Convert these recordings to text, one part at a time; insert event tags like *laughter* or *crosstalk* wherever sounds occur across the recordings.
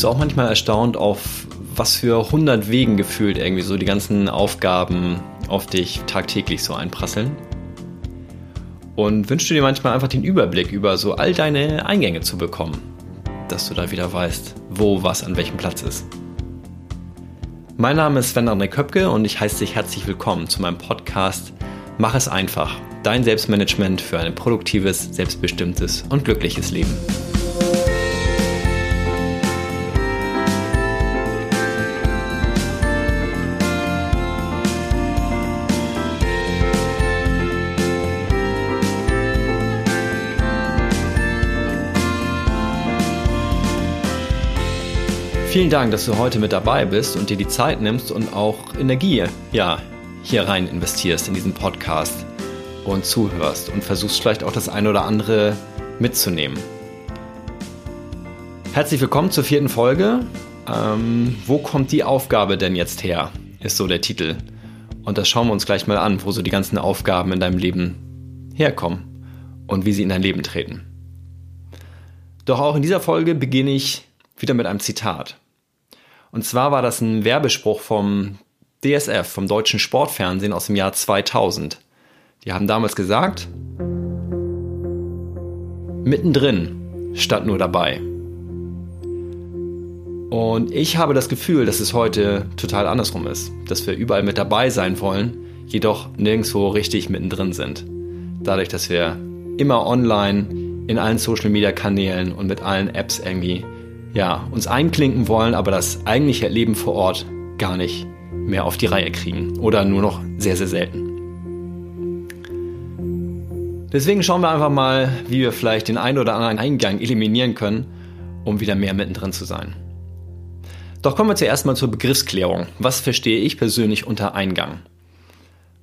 Bist du auch manchmal erstaunt, auf was für 100 Wegen gefühlt irgendwie so die ganzen Aufgaben auf dich tagtäglich so einprasseln? Und wünschst du dir manchmal einfach den Überblick über so all deine Eingänge zu bekommen, dass du da wieder weißt, wo was an welchem Platz ist? Mein Name ist Sven André Köpke und ich heiße dich herzlich willkommen zu meinem Podcast Mach es einfach, dein Selbstmanagement für ein produktives, selbstbestimmtes und glückliches Leben. Vielen Dank, dass du heute mit dabei bist und dir die Zeit nimmst und auch Energie, ja, hier rein investierst in diesen Podcast und zuhörst und versuchst vielleicht auch das eine oder andere mitzunehmen. Herzlich willkommen zur vierten Folge. Ähm, wo kommt die Aufgabe denn jetzt her? Ist so der Titel. Und das schauen wir uns gleich mal an, wo so die ganzen Aufgaben in deinem Leben herkommen und wie sie in dein Leben treten. Doch auch in dieser Folge beginne ich wieder mit einem Zitat. Und zwar war das ein Werbespruch vom DSF, vom deutschen Sportfernsehen aus dem Jahr 2000. Die haben damals gesagt, mittendrin statt nur dabei. Und ich habe das Gefühl, dass es heute total andersrum ist, dass wir überall mit dabei sein wollen, jedoch nirgendwo richtig mittendrin sind. Dadurch, dass wir immer online in allen Social Media Kanälen und mit allen Apps irgendwie ja, uns einklinken wollen, aber das eigentliche Leben vor Ort gar nicht mehr auf die Reihe kriegen oder nur noch sehr, sehr selten. Deswegen schauen wir einfach mal, wie wir vielleicht den einen oder anderen Eingang eliminieren können, um wieder mehr mittendrin zu sein. Doch kommen wir zuerst mal zur Begriffsklärung. Was verstehe ich persönlich unter Eingang?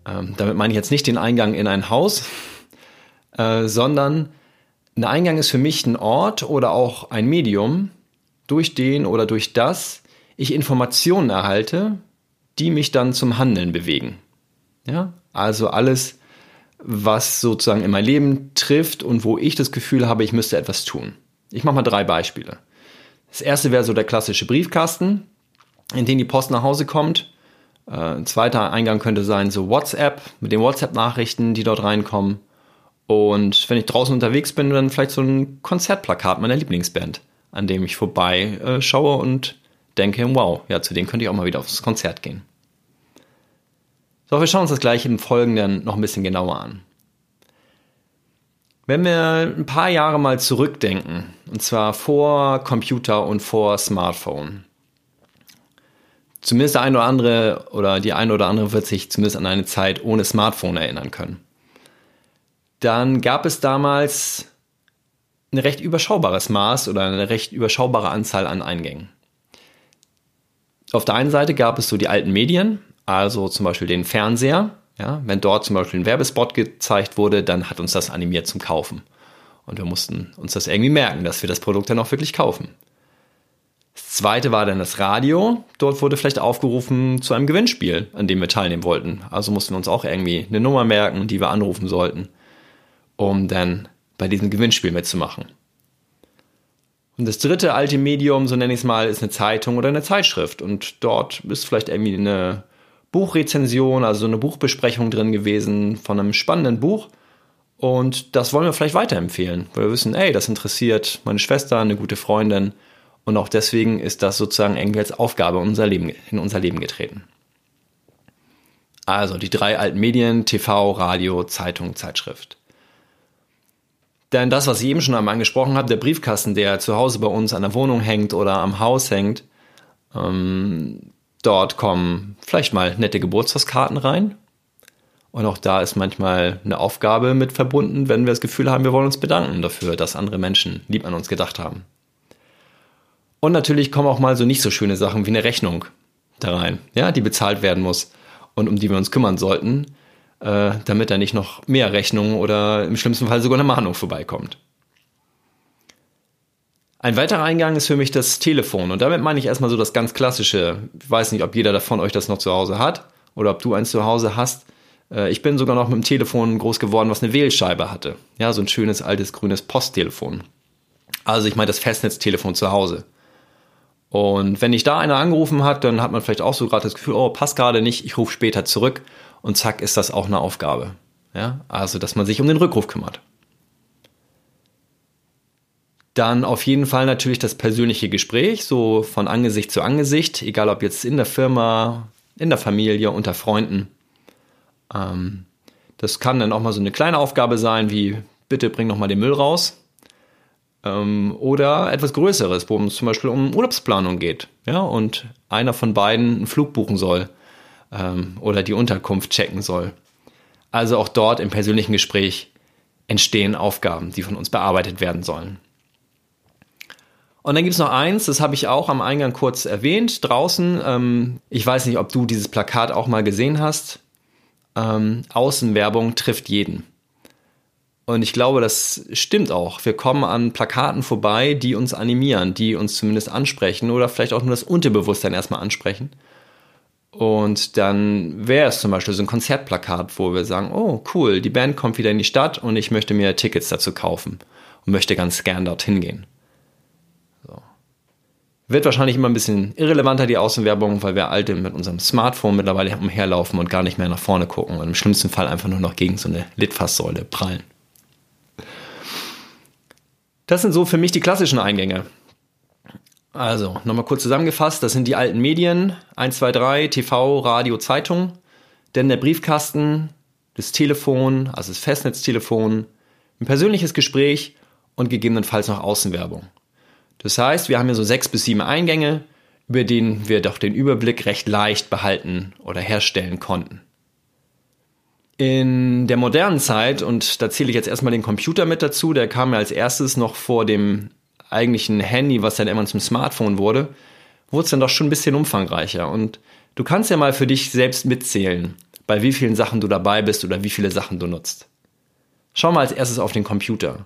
Ähm, damit meine ich jetzt nicht den Eingang in ein Haus, äh, sondern ein Eingang ist für mich ein Ort oder auch ein Medium, durch den oder durch das ich Informationen erhalte, die mich dann zum Handeln bewegen. Ja, also alles, was sozusagen in mein Leben trifft und wo ich das Gefühl habe, ich müsste etwas tun. Ich mache mal drei Beispiele. Das erste wäre so der klassische Briefkasten, in den die Post nach Hause kommt. Äh, ein zweiter Eingang könnte sein so WhatsApp mit den WhatsApp-Nachrichten, die dort reinkommen. Und wenn ich draußen unterwegs bin, dann vielleicht so ein Konzertplakat meiner Lieblingsband an dem ich vorbei äh, schaue und denke, wow, ja, zu dem könnte ich auch mal wieder aufs Konzert gehen. So, wir schauen uns das gleich im Folgenden noch ein bisschen genauer an. Wenn wir ein paar Jahre mal zurückdenken, und zwar vor Computer und vor Smartphone, zumindest der eine oder andere oder die eine oder andere wird sich zumindest an eine Zeit ohne Smartphone erinnern können. Dann gab es damals ein recht überschaubares Maß oder eine recht überschaubare Anzahl an Eingängen. Auf der einen Seite gab es so die alten Medien, also zum Beispiel den Fernseher. Ja, wenn dort zum Beispiel ein Werbespot gezeigt wurde, dann hat uns das animiert zum Kaufen. Und wir mussten uns das irgendwie merken, dass wir das Produkt dann auch wirklich kaufen. Das zweite war dann das Radio. Dort wurde vielleicht aufgerufen zu einem Gewinnspiel, an dem wir teilnehmen wollten. Also mussten wir uns auch irgendwie eine Nummer merken, die wir anrufen sollten, um dann bei diesem Gewinnspiel mitzumachen. Und das dritte alte Medium, so nenne ich es mal, ist eine Zeitung oder eine Zeitschrift. Und dort ist vielleicht irgendwie eine Buchrezension, also eine Buchbesprechung drin gewesen von einem spannenden Buch. Und das wollen wir vielleicht weiterempfehlen, weil wir wissen, ey, das interessiert meine Schwester, eine gute Freundin. Und auch deswegen ist das sozusagen irgendwie als Aufgabe in unser Leben, getreten. Also die drei alten Medien, TV, Radio, Zeitung, Zeitschrift. Denn das, was ich eben schon einmal angesprochen habe, der Briefkasten, der zu Hause bei uns an der Wohnung hängt oder am Haus hängt, ähm, dort kommen vielleicht mal nette Geburtstagskarten rein. Und auch da ist manchmal eine Aufgabe mit verbunden, wenn wir das Gefühl haben, wir wollen uns bedanken dafür, dass andere Menschen lieb an uns gedacht haben. Und natürlich kommen auch mal so nicht so schöne Sachen wie eine Rechnung da rein, ja, die bezahlt werden muss und um die wir uns kümmern sollten äh, damit da nicht noch mehr Rechnungen oder im schlimmsten Fall sogar eine Mahnung vorbeikommt. Ein weiterer Eingang ist für mich das Telefon und damit meine ich erstmal so das ganz klassische. Ich weiß nicht, ob jeder von euch das noch zu Hause hat oder ob du eins zu Hause hast. Äh, ich bin sogar noch mit dem Telefon groß geworden, was eine Wählscheibe hatte. Ja, so ein schönes altes grünes Posttelefon. Also ich meine das Festnetztelefon zu Hause. Und wenn dich da einer angerufen hat, dann hat man vielleicht auch so gerade das Gefühl, oh, passt gerade nicht, ich rufe später zurück und zack ist das auch eine Aufgabe. Ja, also, dass man sich um den Rückruf kümmert. Dann auf jeden Fall natürlich das persönliche Gespräch, so von Angesicht zu Angesicht, egal ob jetzt in der Firma, in der Familie, unter Freunden. Ähm, das kann dann auch mal so eine kleine Aufgabe sein, wie bitte bring noch mal den Müll raus. Ähm, oder etwas Größeres, wo es zum Beispiel um Urlaubsplanung geht. Ja, und einer von beiden einen Flug buchen soll ähm, oder die Unterkunft checken soll. Also auch dort im persönlichen Gespräch entstehen Aufgaben, die von uns bearbeitet werden sollen. Und dann gibt es noch eins, das habe ich auch am Eingang kurz erwähnt, draußen. Ähm, ich weiß nicht, ob du dieses Plakat auch mal gesehen hast. Ähm, Außenwerbung trifft jeden. Und ich glaube, das stimmt auch. Wir kommen an Plakaten vorbei, die uns animieren, die uns zumindest ansprechen oder vielleicht auch nur das Unterbewusstsein erstmal ansprechen. Und dann wäre es zum Beispiel so ein Konzertplakat, wo wir sagen, oh cool, die Band kommt wieder in die Stadt und ich möchte mir Tickets dazu kaufen und möchte ganz gern dorthin gehen. Wird wahrscheinlich immer ein bisschen irrelevanter, die Außenwerbung, weil wir alte mit unserem Smartphone mittlerweile umherlaufen und gar nicht mehr nach vorne gucken und im schlimmsten Fall einfach nur noch gegen so eine Litfaßsäule prallen. Das sind so für mich die klassischen Eingänge. Also, nochmal kurz zusammengefasst, das sind die alten Medien, 1, 2, 3, TV, Radio, Zeitung, denn der Briefkasten, das Telefon, also das Festnetztelefon, ein persönliches Gespräch und gegebenenfalls noch Außenwerbung. Das heißt, wir haben hier so sechs bis sieben Eingänge, über denen wir doch den Überblick recht leicht behalten oder herstellen konnten. In der modernen Zeit, und da zähle ich jetzt erstmal den Computer mit dazu, der kam ja als erstes noch vor dem eigentlichen Handy, was dann irgendwann zum Smartphone wurde, wurde es dann doch schon ein bisschen umfangreicher. Und du kannst ja mal für dich selbst mitzählen, bei wie vielen Sachen du dabei bist oder wie viele Sachen du nutzt. Schau mal als erstes auf den Computer.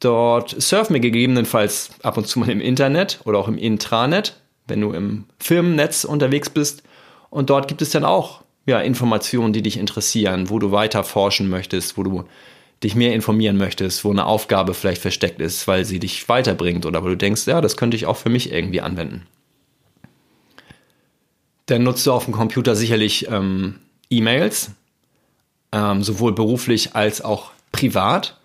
Dort surfen wir gegebenenfalls ab und zu mal im Internet oder auch im Intranet, wenn du im Firmennetz unterwegs bist. Und dort gibt es dann auch ja, Informationen, die dich interessieren, wo du weiter forschen möchtest, wo du dich mehr informieren möchtest, wo eine Aufgabe vielleicht versteckt ist, weil sie dich weiterbringt oder wo du denkst, ja, das könnte ich auch für mich irgendwie anwenden. Dann nutzt du auf dem Computer sicherlich ähm, E-Mails, ähm, sowohl beruflich als auch privat.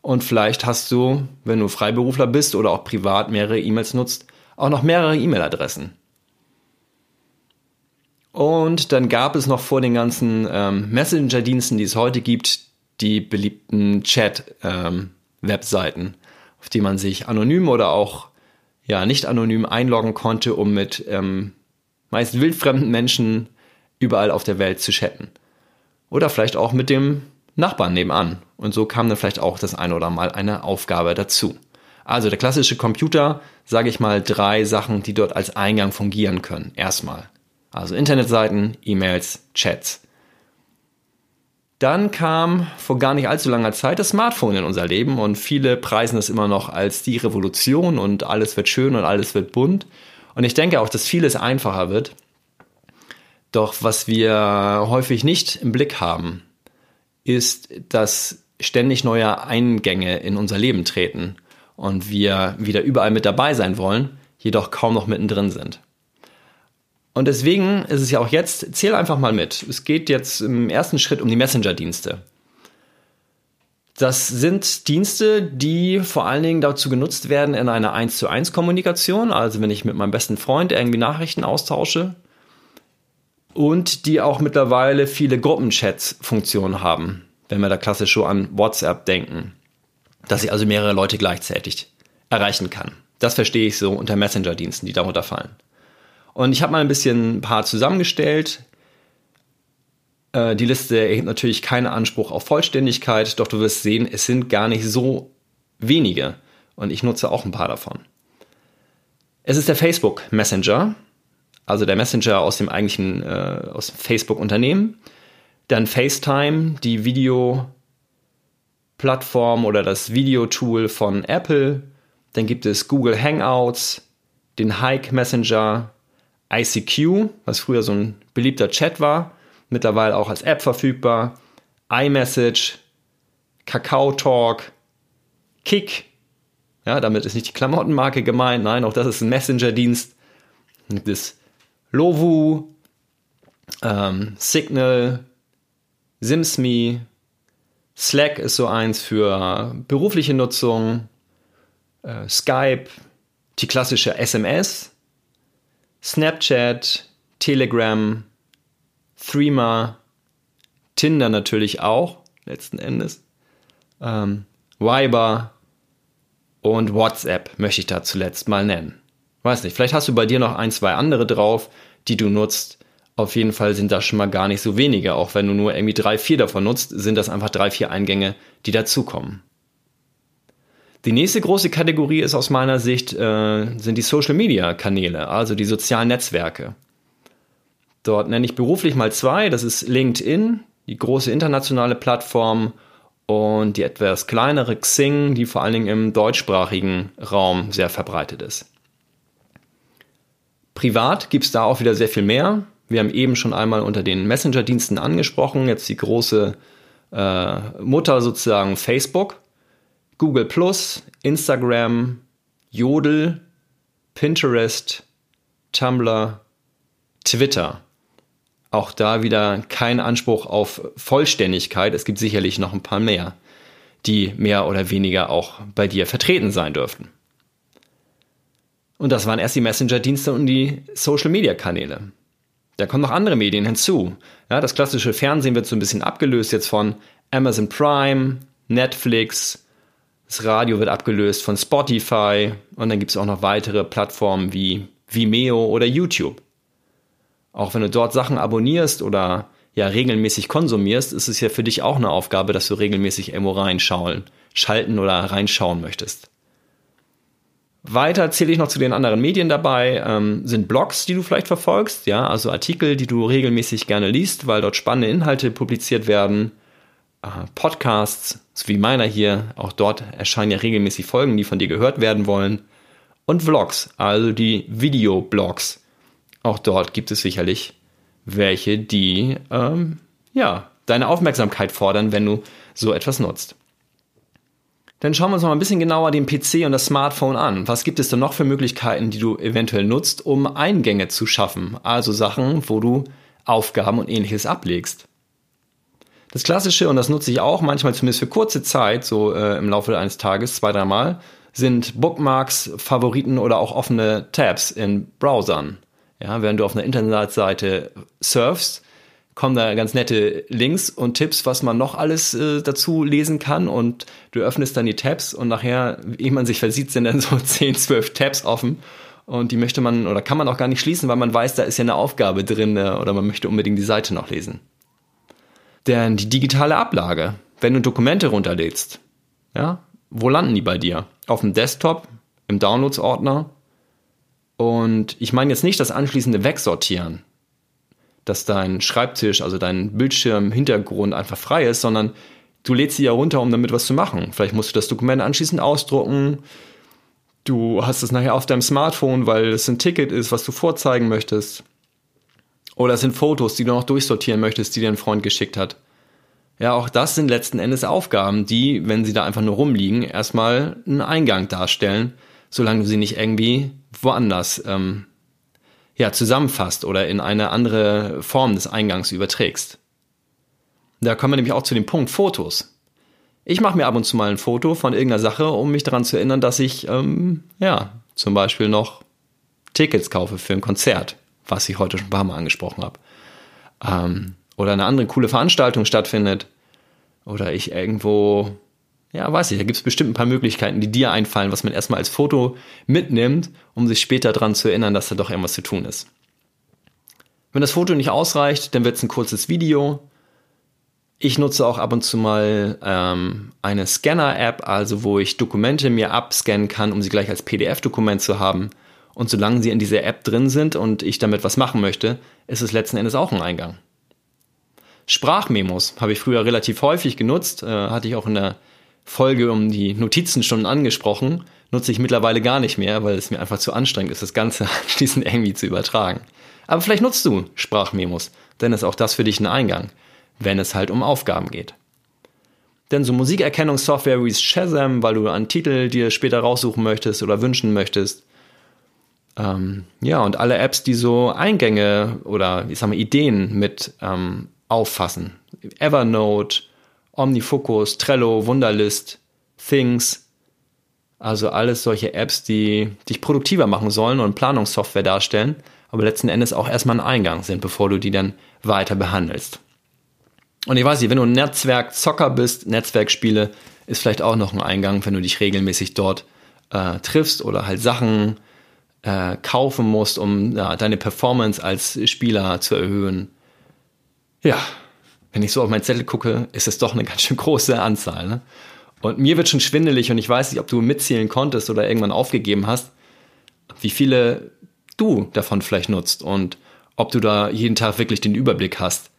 Und vielleicht hast du, wenn du Freiberufler bist oder auch privat mehrere E-Mails nutzt, auch noch mehrere E-Mail-Adressen. Und dann gab es noch vor den ganzen ähm, Messenger-Diensten, die es heute gibt, die beliebten Chat-Webseiten, ähm, auf die man sich anonym oder auch ja nicht anonym einloggen konnte, um mit ähm, meist wildfremden Menschen überall auf der Welt zu chatten. Oder vielleicht auch mit dem Nachbarn nebenan. Und so kam dann vielleicht auch das eine oder mal eine Aufgabe dazu. Also der klassische Computer, sage ich mal, drei Sachen, die dort als Eingang fungieren können. Erstmal. Also Internetseiten, E-Mails, Chats. Dann kam vor gar nicht allzu langer Zeit das Smartphone in unser Leben und viele preisen es immer noch als die Revolution und alles wird schön und alles wird bunt. Und ich denke auch, dass vieles einfacher wird. Doch was wir häufig nicht im Blick haben, ist, dass ständig neue Eingänge in unser Leben treten und wir wieder überall mit dabei sein wollen, jedoch kaum noch mittendrin sind. Und deswegen ist es ja auch jetzt, zähl einfach mal mit. Es geht jetzt im ersten Schritt um die Messenger-Dienste. Das sind Dienste, die vor allen Dingen dazu genutzt werden in einer 1 zu 1 Kommunikation, also wenn ich mit meinem besten Freund irgendwie Nachrichten austausche und die auch mittlerweile viele Gruppenchats-Funktionen haben, wenn wir da klassisch so an WhatsApp denken, dass ich also mehrere Leute gleichzeitig erreichen kann. Das verstehe ich so unter Messenger-Diensten, die darunter fallen. Und ich habe mal ein bisschen ein paar zusammengestellt. Äh, die Liste erhebt natürlich keinen Anspruch auf Vollständigkeit, doch du wirst sehen, es sind gar nicht so wenige. Und ich nutze auch ein paar davon. Es ist der Facebook Messenger, also der Messenger aus dem eigentlichen, äh, aus Facebook-Unternehmen. Dann FaceTime, die Video-Plattform oder das Videotool von Apple. Dann gibt es Google Hangouts, den Hike Messenger, ICQ, was früher so ein beliebter Chat war, mittlerweile auch als App verfügbar, iMessage, Kakao Talk, Kick, Ja, damit ist nicht die Klamottenmarke gemeint, nein, auch das ist ein Messenger-Dienst. Gibt es Lovu, ähm, Signal, SimsMe, Slack ist so eins für berufliche Nutzung, äh, Skype, die klassische SMS, Snapchat, Telegram, Threema, Tinder natürlich auch, letzten Endes, ähm, Viber und WhatsApp möchte ich da zuletzt mal nennen. Weiß nicht, vielleicht hast du bei dir noch ein, zwei andere drauf, die du nutzt. Auf jeden Fall sind das schon mal gar nicht so wenige. Auch wenn du nur irgendwie drei, vier davon nutzt, sind das einfach drei, vier Eingänge, die dazukommen. Die nächste große Kategorie ist aus meiner Sicht äh, sind die Social Media Kanäle, also die sozialen Netzwerke. Dort nenne ich beruflich mal zwei. Das ist LinkedIn, die große internationale Plattform und die etwas kleinere Xing, die vor allen Dingen im deutschsprachigen Raum sehr verbreitet ist. Privat gibt es da auch wieder sehr viel mehr. Wir haben eben schon einmal unter den Messenger-Diensten angesprochen, jetzt die große äh, Mutter sozusagen Facebook, Google Instagram, Jodel, Pinterest, Tumblr, Twitter. Auch da wieder kein Anspruch auf Vollständigkeit. Es gibt sicherlich noch ein paar mehr, die mehr oder weniger auch bei dir vertreten sein dürften. Und das waren erst die Messenger-Dienste und die Social-Media-Kanäle. Da kommen noch andere Medien hinzu. Ja, das klassische Fernsehen wird so ein bisschen abgelöst jetzt von Amazon Prime, Netflix, das Radio wird abgelöst von Spotify und dann gibt es auch noch weitere Plattformen wie Vimeo oder YouTube. Auch wenn du dort Sachen abonnierst oder ja regelmäßig konsumierst, ist es ja für dich auch eine Aufgabe, dass du regelmäßig irgendwo reinschauen, schalten oder reinschauen möchtest. Weiter zähle ich noch zu den anderen Medien dabei, ähm, sind Blogs, die du vielleicht verfolgst, ja, also Artikel, die du regelmäßig gerne liest, weil dort spannende Inhalte publiziert werden, Podcasts, so wie meiner hier, auch dort erscheinen ja regelmäßig Folgen, die von dir gehört werden wollen, und Vlogs, also die Videoblogs, auch dort gibt es sicherlich welche, die ähm, ja deine Aufmerksamkeit fordern, wenn du so etwas nutzt. Dann schauen wir uns mal ein bisschen genauer den PC und das Smartphone an. Was gibt es denn noch für Möglichkeiten, die du eventuell nutzt, um Eingänge zu schaffen? Also Sachen, wo du Aufgaben und ähnliches ablegst. Das Klassische, und das nutze ich auch manchmal zumindest für kurze Zeit, so äh, im Laufe eines Tages, zwei, dreimal, sind Bookmarks, Favoriten oder auch offene Tabs in Browsern. Ja, während du auf einer Internetseite surfst, kommen da ganz nette Links und Tipps, was man noch alles äh, dazu lesen kann und du öffnest dann die Tabs und nachher, ehe man sich versieht, sind dann *laughs* so 10, 12 Tabs offen und die möchte man oder kann man auch gar nicht schließen, weil man weiß, da ist ja eine Aufgabe drin oder man möchte unbedingt die Seite noch lesen. Denn die digitale Ablage, wenn du Dokumente runterlädst, ja, wo landen die bei dir? Auf dem Desktop, im Downloads-Ordner, und ich meine jetzt nicht das anschließende Wegsortieren, dass dein Schreibtisch, also dein Bildschirm-Hintergrund einfach frei ist, sondern du lädst sie ja runter, um damit was zu machen. Vielleicht musst du das Dokument anschließend ausdrucken. Du hast es nachher auf deinem Smartphone, weil es ein Ticket ist, was du vorzeigen möchtest. Oder es sind Fotos, die du noch durchsortieren möchtest, die dir ein Freund geschickt hat. Ja, auch das sind letzten Endes Aufgaben, die, wenn sie da einfach nur rumliegen, erstmal einen Eingang darstellen, solange du sie nicht irgendwie woanders ähm, ja, zusammenfasst oder in eine andere Form des Eingangs überträgst. Da kommen wir nämlich auch zu dem Punkt Fotos. Ich mache mir ab und zu mal ein Foto von irgendeiner Sache, um mich daran zu erinnern, dass ich, ähm, ja, zum Beispiel noch Tickets kaufe für ein Konzert, was ich heute schon ein paar Mal angesprochen habe. Ähm, oder eine andere coole Veranstaltung stattfindet. Oder ich irgendwo ja, weiß ich, da gibt es bestimmt ein paar Möglichkeiten, die dir einfallen, was man erstmal als Foto mitnimmt, um sich später daran zu erinnern, dass da doch irgendwas zu tun ist. Wenn das Foto nicht ausreicht, dann wird es ein kurzes Video. Ich nutze auch ab und zu mal ähm, eine Scanner-App, also wo ich Dokumente mir abscannen kann, um sie gleich als PDF-Dokument zu haben. Und solange sie in dieser App drin sind und ich damit was machen möchte, ist es letzten Endes auch ein Eingang. Sprachmemos habe ich früher relativ häufig genutzt, äh, hatte ich auch in der Folge um die Notizen schon angesprochen, nutze ich mittlerweile gar nicht mehr, weil es mir einfach zu anstrengend ist, das Ganze *laughs* anschließend irgendwie zu übertragen. Aber vielleicht nutzt du Sprachmemos, denn ist auch das für dich ein Eingang, wenn es halt um Aufgaben geht. Denn so Musikerkennungssoftware wie Shazam, weil du einen Titel dir später raussuchen möchtest oder wünschen möchtest. Ähm, ja, und alle Apps, die so Eingänge oder ich sag mal Ideen mit ähm, auffassen. Evernote, OmniFocus, Trello, Wunderlist, Things. Also alles solche Apps, die dich produktiver machen sollen und Planungssoftware darstellen, aber letzten Endes auch erstmal ein Eingang sind, bevor du die dann weiter behandelst. Und ich weiß nicht, wenn du ein Netzwerkzocker bist, Netzwerkspiele ist vielleicht auch noch ein Eingang, wenn du dich regelmäßig dort äh, triffst oder halt Sachen äh, kaufen musst, um ja, deine Performance als Spieler zu erhöhen. Ja, wenn ich so auf mein Zettel gucke, ist es doch eine ganz schön große Anzahl. Ne? Und mir wird schon schwindelig und ich weiß nicht, ob du mitzählen konntest oder irgendwann aufgegeben hast, wie viele du davon vielleicht nutzt und ob du da jeden Tag wirklich den Überblick hast.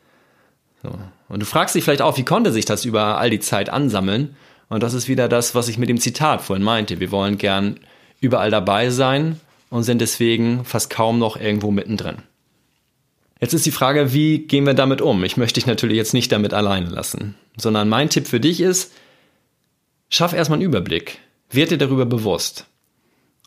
So. Und du fragst dich vielleicht auch, wie konnte sich das über all die Zeit ansammeln? Und das ist wieder das, was ich mit dem Zitat vorhin meinte. Wir wollen gern überall dabei sein und sind deswegen fast kaum noch irgendwo mittendrin. Jetzt ist die Frage, wie gehen wir damit um? Ich möchte dich natürlich jetzt nicht damit alleine lassen, sondern mein Tipp für dich ist, schaff erstmal einen Überblick. Werd dir darüber bewusst.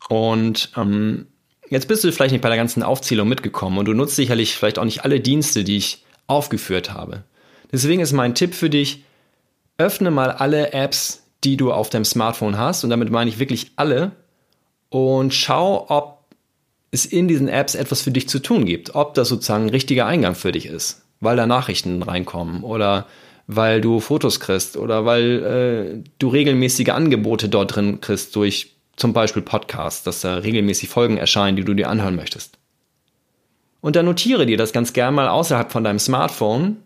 Und ähm, jetzt bist du vielleicht nicht bei der ganzen Aufzählung mitgekommen und du nutzt sicherlich vielleicht auch nicht alle Dienste, die ich aufgeführt habe. Deswegen ist mein Tipp für dich, öffne mal alle Apps, die du auf deinem Smartphone hast und damit meine ich wirklich alle und schau, ob es in diesen Apps etwas für dich zu tun gibt. Ob das sozusagen ein richtiger Eingang für dich ist, weil da Nachrichten reinkommen oder weil du Fotos kriegst oder weil äh, du regelmäßige Angebote dort drin kriegst durch zum Beispiel Podcasts, dass da regelmäßig Folgen erscheinen, die du dir anhören möchtest. Und dann notiere dir das ganz gern mal außerhalb von deinem Smartphone,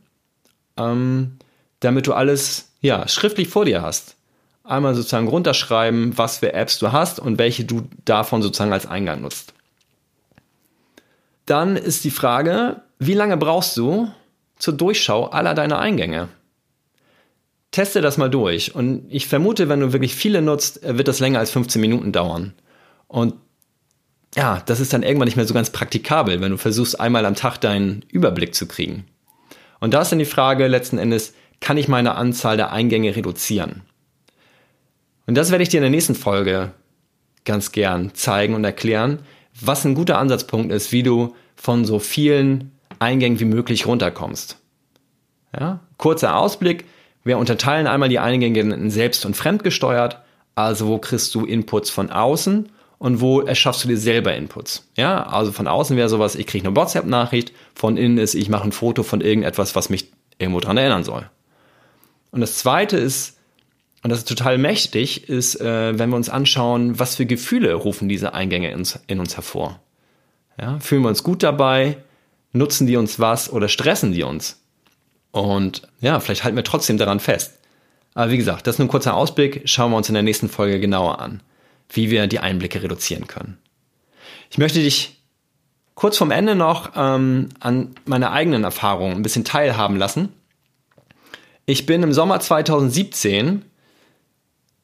ähm, damit du alles ja schriftlich vor dir hast. Einmal sozusagen runterschreiben, was für Apps du hast und welche du davon sozusagen als Eingang nutzt. Dann ist die Frage, wie lange brauchst du zur Durchschau aller deiner Eingänge? Teste das mal durch und ich vermute, wenn du wirklich viele nutzt, wird das länger als 15 Minuten dauern. Und ja, das ist dann irgendwann nicht mehr so ganz praktikabel, wenn du versuchst, einmal am Tag deinen Überblick zu kriegen. Und da ist dann die Frage letzten Endes, kann ich meine Anzahl der Eingänge reduzieren? Und das werde ich dir in der nächsten Folge ganz gern zeigen und erklären, was ein guter Ansatzpunkt ist, wie du von so vielen Eingängen wie möglich runterkommst. Ja? Kurzer Ausblick. Wir unterteilen einmal die Eingänge in selbst- und fremdgesteuert. Also wo kriegst du Inputs von außen und wo erschaffst du dir selber Inputs. Ja, also von außen wäre sowas, ich kriege eine WhatsApp-Nachricht, von innen ist, ich mache ein Foto von irgendetwas, was mich irgendwo dran erinnern soll. Und das zweite ist, und das ist total mächtig, ist, äh, wenn wir uns anschauen, was für Gefühle rufen diese Eingänge in, in uns hervor. Ja, fühlen wir uns gut dabei? Nutzen die uns was oder stressen die uns? Und ja, vielleicht halten wir trotzdem daran fest. Aber wie gesagt, das ist nur ein kurzer Ausblick. Schauen wir uns in der nächsten Folge genauer an, wie wir die Einblicke reduzieren können. Ich möchte dich kurz vom Ende noch ähm, an meine eigenen Erfahrungen ein bisschen teilhaben lassen. Ich bin im Sommer 2017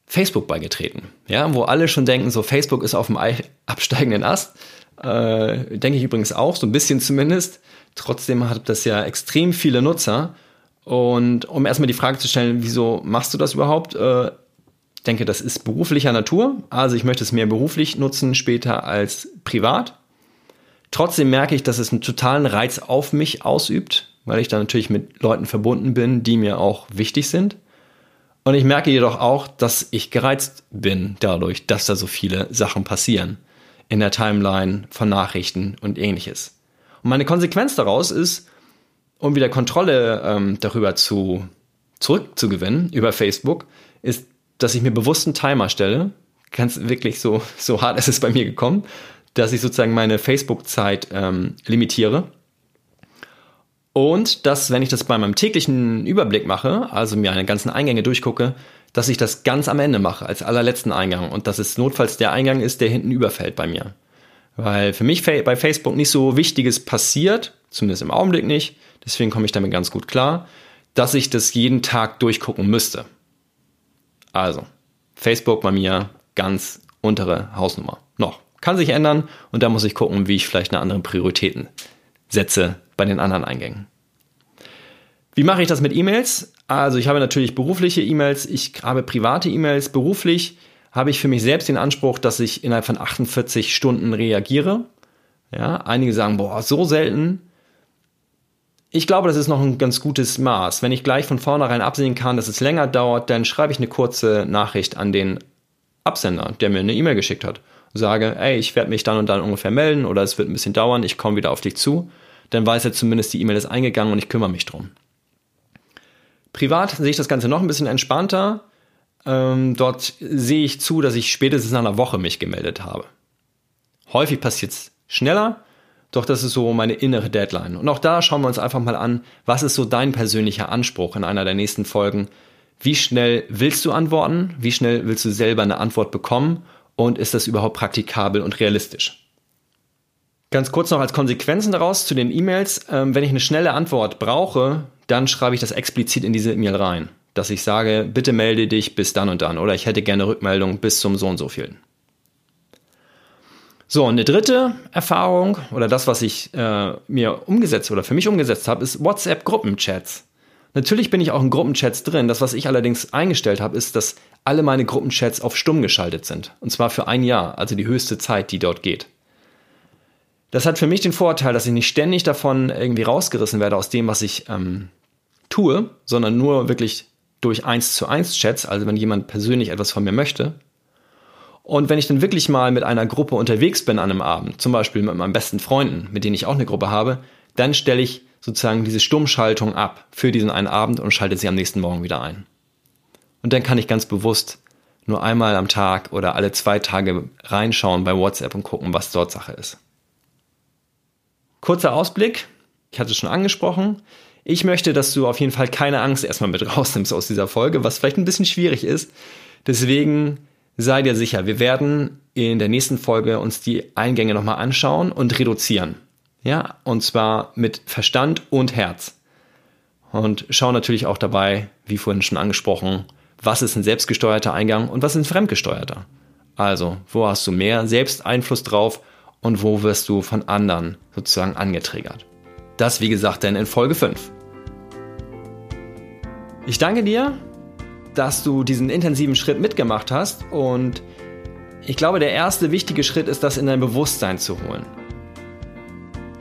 Facebook beigetreten. Ja, wo alle schon denken, so Facebook ist auf dem *laughs* absteigenden Ast. Äh, denke ich übrigens auch, so ein bisschen zumindest. Trotzdem hat das ja extrem viele Nutzer. Und um erstmal die Frage zu stellen, wieso machst du das überhaupt? Äh, denke, das ist beruflicher Natur. Also ich möchte es mehr beruflich nutzen später als privat. Trotzdem merke ich, dass es einen totalen Reiz auf mich ausübt, weil ich da natürlich mit Leuten verbunden bin, die mir auch wichtig sind. Und ich merke jedoch auch, dass ich gereizt bin dadurch, dass da so viele Sachen passieren in der Timeline von Nachrichten und ähnliches. Und meine Konsequenz daraus ist, um wieder Kontrolle ähm, darüber zu zurückzugewinnen über Facebook, ist, dass ich mir bewusst einen Timer stelle. Ganz wirklich so, so hart *laughs* ist es bei mir gekommen, dass ich sozusagen meine Facebook-Zeit ähm, limitiere und dass, wenn ich das bei meinem täglichen Überblick mache, also mir eine ganzen Eingänge durchgucke, dass ich das ganz am Ende mache, als allerletzten Eingang. Und dass es notfalls der Eingang ist, der hinten überfällt bei mir. Weil für mich bei Facebook nicht so Wichtiges passiert, zumindest im Augenblick nicht, deswegen komme ich damit ganz gut klar, dass ich das jeden Tag durchgucken müsste. Also, Facebook bei mir ganz untere Hausnummer. Noch. Kann sich ändern und da muss ich gucken, wie ich vielleicht eine andere Prioritäten setze bei den anderen Eingängen. Wie mache ich das mit E-Mails? Also ich habe natürlich berufliche E-Mails, ich habe private E-Mails. Beruflich habe ich für mich selbst den Anspruch, dass ich innerhalb von 48 Stunden reagiere. Ja, einige sagen, boah, so selten. Ich glaube, das ist noch ein ganz gutes Maß. Wenn ich gleich von vornherein absehen kann, dass es länger dauert, dann schreibe ich eine kurze Nachricht an den Absender, der mir eine E-Mail geschickt hat. Sage, ey, ich werde mich dann und dann ungefähr melden oder es wird ein bisschen dauern, ich komme wieder auf dich zu. Dann weiß er zumindest, die E-Mail ist eingegangen und ich kümmere mich drum. Privat sehe ich das Ganze noch ein bisschen entspannter. Ähm, dort sehe ich zu, dass ich spätestens nach einer Woche mich gemeldet habe. Häufig passiert es schneller, doch das ist so meine innere Deadline. Und auch da schauen wir uns einfach mal an, was ist so dein persönlicher Anspruch in einer der nächsten Folgen. Wie schnell willst du antworten? Wie schnell willst du selber eine Antwort bekommen? Und ist das überhaupt praktikabel und realistisch? Ganz kurz noch als Konsequenzen daraus zu den E-Mails. Ähm, wenn ich eine schnelle Antwort brauche, dann schreibe ich das explizit in diese E-Mail rein, dass ich sage, bitte melde dich bis dann und dann oder ich hätte gerne Rückmeldung bis zum so und so vielen. So, und eine dritte Erfahrung oder das, was ich äh, mir umgesetzt oder für mich umgesetzt habe, ist WhatsApp-Gruppenchats. Natürlich bin ich auch in Gruppenchats drin. Das, was ich allerdings eingestellt habe, ist, dass alle meine Gruppenchats auf stumm geschaltet sind. Und zwar für ein Jahr, also die höchste Zeit, die dort geht. Das hat für mich den Vorteil, dass ich nicht ständig davon irgendwie rausgerissen werde aus dem, was ich ähm, tue, sondern nur wirklich durch eins zu eins Chats, also wenn jemand persönlich etwas von mir möchte. Und wenn ich dann wirklich mal mit einer Gruppe unterwegs bin an einem Abend, zum Beispiel mit meinen besten Freunden, mit denen ich auch eine Gruppe habe, dann stelle ich sozusagen diese Stummschaltung ab für diesen einen Abend und schalte sie am nächsten Morgen wieder ein. Und dann kann ich ganz bewusst nur einmal am Tag oder alle zwei Tage reinschauen bei WhatsApp und gucken, was dort Sache ist. Kurzer Ausblick, ich hatte es schon angesprochen. Ich möchte, dass du auf jeden Fall keine Angst erstmal mit *laughs* rausnimmst aus dieser Folge, was vielleicht ein bisschen schwierig ist. Deswegen sei dir sicher, wir werden in der nächsten Folge uns die Eingänge nochmal anschauen und reduzieren. Ja, und zwar mit Verstand und Herz. Und schau natürlich auch dabei, wie vorhin schon angesprochen, was ist ein selbstgesteuerter Eingang und was ist ein fremdgesteuerter. Also, wo hast du mehr Selbsteinfluss drauf und wo wirst du von anderen sozusagen angetriggert. Das, wie gesagt, dann in Folge 5. Ich danke dir, dass du diesen intensiven Schritt mitgemacht hast und ich glaube, der erste wichtige Schritt ist, das in dein Bewusstsein zu holen.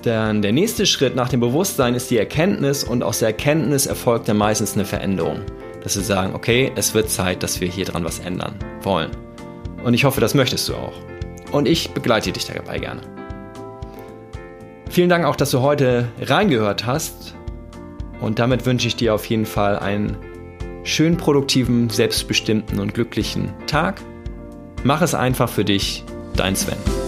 Denn der nächste Schritt nach dem Bewusstsein ist die Erkenntnis und aus der Erkenntnis erfolgt dann meistens eine Veränderung. Dass wir sagen, okay, es wird Zeit, dass wir hier dran was ändern wollen. Und ich hoffe, das möchtest du auch. Und ich begleite dich dabei gerne. Vielen Dank auch, dass du heute reingehört hast und damit wünsche ich dir auf jeden Fall einen schön produktiven, selbstbestimmten und glücklichen Tag. Mach es einfach für dich, dein Sven.